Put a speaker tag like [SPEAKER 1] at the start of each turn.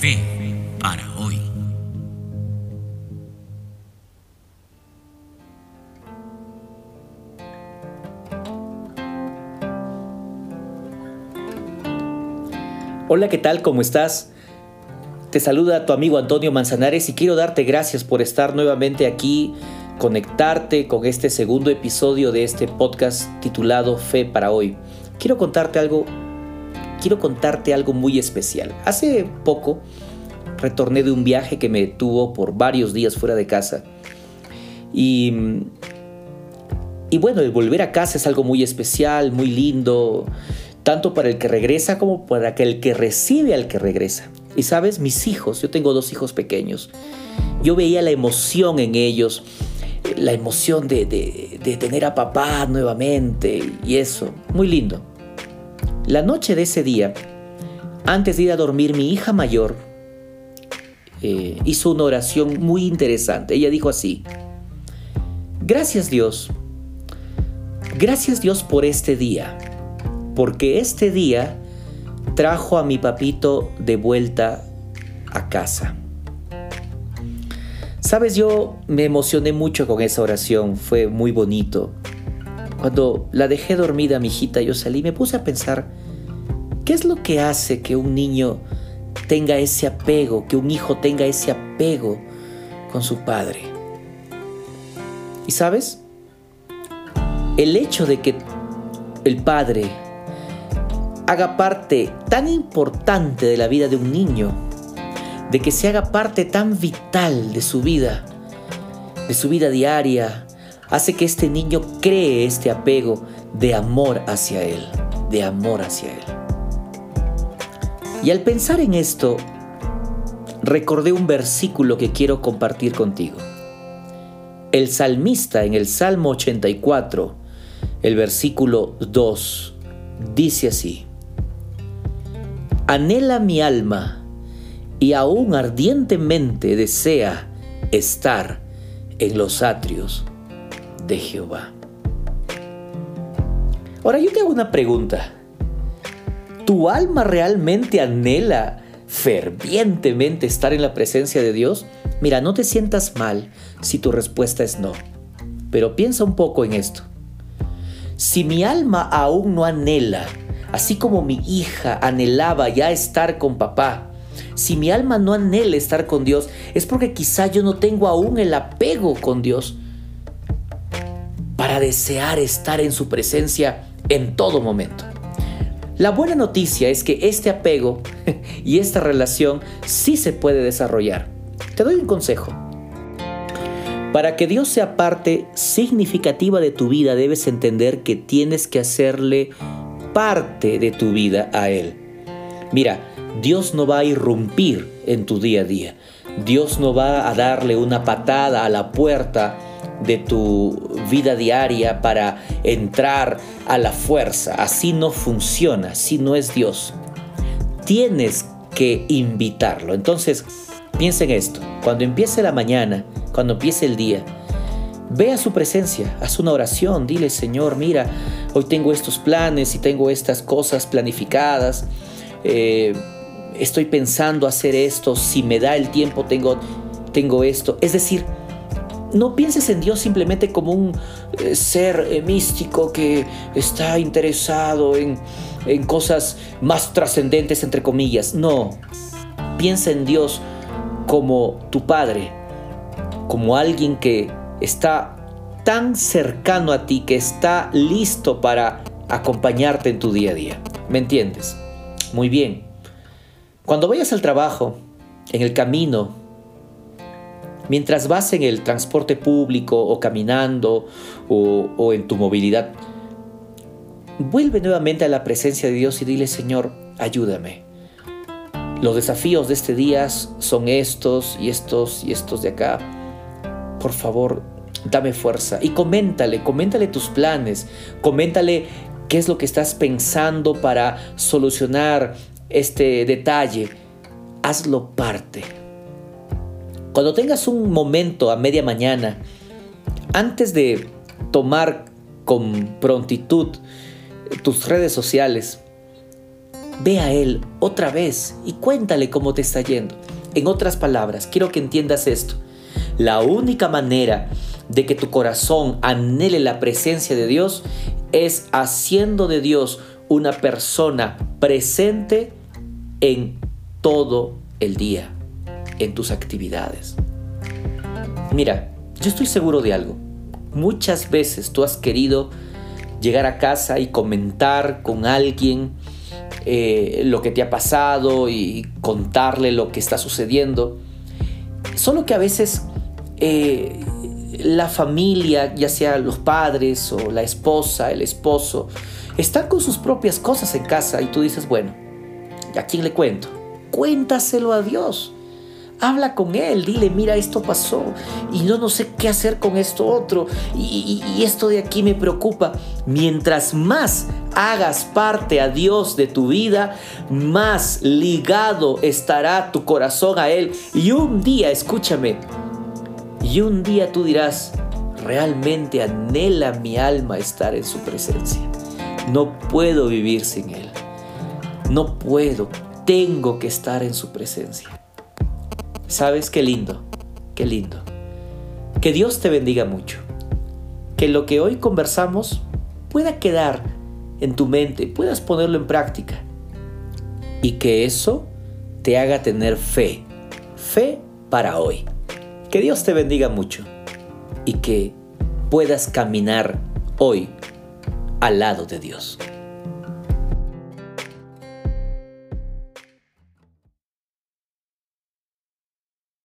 [SPEAKER 1] Fe para hoy.
[SPEAKER 2] Hola, ¿qué tal? ¿Cómo estás? Te saluda tu amigo Antonio Manzanares y quiero darte gracias por estar nuevamente aquí, conectarte con este segundo episodio de este podcast titulado Fe para hoy. Quiero contarte algo, quiero contarte algo muy especial. Hace poco retorné de un viaje que me tuvo por varios días fuera de casa y y bueno, el volver a casa es algo muy especial, muy lindo tanto para el que regresa como para el que recibe al que regresa. Y sabes, mis hijos, yo tengo dos hijos pequeños, yo veía la emoción en ellos, la emoción de, tener a papá nuevamente y eso, muy lindo. La noche de ese día, antes de ir a dormir, mi hija mayor eh, hizo una oración muy interesante. Ella dijo así, gracias Dios, gracias Dios por este día porque este día trajo a mi papito de vuelta a casa. Sabes, yo me emocioné mucho con esa oración, fue muy bonito. Cuando la dejé dormida mi hijita, yo salí y me puse a pensar, ¿qué es lo que hace que un niño tenga ese apego, que un hijo tenga ese apego con su padre? Y sabes, el hecho de que el padre haga parte tan importante de la vida de un niño, de que se haga parte tan vital de su vida, de su vida diaria, hace que este niño cree este apego de amor hacia él, de amor hacia él. Y al pensar en esto, recordé un versículo que quiero compartir contigo. El salmista en el Salmo 84, el versículo 2, dice así, anhela mi alma y aún ardientemente desea estar en los atrios de Jehová. Ahora yo te hago una pregunta. ¿Tu alma realmente anhela fervientemente estar en la presencia de Dios? Mira, no te sientas mal si tu respuesta es no, pero piensa un poco en esto. Si mi alma aún no anhela Así como mi hija anhelaba ya estar con papá, si mi alma no anhela estar con Dios, es porque quizá yo no tengo aún el apego con Dios desear estar en su presencia en todo momento. La buena noticia es que este apego y esta relación sí se puede desarrollar. Te doy un consejo. Para que Dios sea parte significativa de tu vida, debes entender que tienes que hacerle parte de tu vida a Él. Mira, Dios no va a irrumpir en tu día a día. Dios no va a darle una patada a la puerta de tu vida diaria para entrar a la fuerza. Así no funciona, así no es Dios. Tienes que invitarlo. Entonces, piensa en esto. Cuando empiece la mañana, cuando empiece el día, Ve a su presencia, haz una oración, dile Señor, mira, hoy tengo estos planes y tengo estas cosas planificadas, eh, estoy pensando hacer esto, si me da el tiempo tengo, tengo esto. Es decir, no pienses en Dios simplemente como un eh, ser eh, místico que está interesado en, en cosas más trascendentes, entre comillas. No, piensa en Dios como tu Padre, como alguien que está tan cercano a ti que está listo para acompañarte en tu día a día. ¿Me entiendes? Muy bien. Cuando vayas al trabajo, en el camino, mientras vas en el transporte público o caminando o, en tu movilidad, vuelve nuevamente a la presencia de Dios y dile, Señor, ayúdame. Los desafíos de este día son estos y estos y estos de acá por favor, dame fuerza. Y coméntale, coméntale tus planes, coméntale qué es lo que estás pensando para solucionar este detalle. Hazlo parte. Cuando tengas un momento a media mañana, antes de tomar con prontitud tus redes sociales, ve a Él otra vez y cuéntale cómo te está yendo. En otras palabras, quiero que entiendas esto. La única manera de que tu corazón anhele la presencia de Dios es haciendo de Dios una persona presente en todo el día, en tus actividades. Mira, yo estoy seguro de algo. Muchas veces tú has querido llegar a casa y comentar con alguien eh, lo que te ha pasado y contarle lo que está sucediendo. Solo que a veces eh, la familia, ya sea los padres o la esposa, el esposo, están con sus propias cosas en casa y tú dices, bueno, ¿a quién le cuento? Cuéntaselo a Dios. Habla con Él, dile, mira, esto pasó y yo no sé qué hacer con esto otro y, y, esto de aquí me preocupa. Mientras más hagas parte a Dios de tu vida, más ligado estará tu corazón a Él. Y un día, escúchame, y un día tú dirás, realmente anhela mi alma estar en su presencia. No puedo vivir sin Él. No puedo, tengo que estar en su presencia. ¿Sabes qué lindo? Qué lindo. Que Dios te bendiga mucho. Que lo que hoy conversamos pueda quedar en tu mente, puedas ponerlo en práctica. Y que eso te haga tener fe. Fe para hoy. Que Dios te bendiga mucho y que puedas caminar hoy al lado de Dios.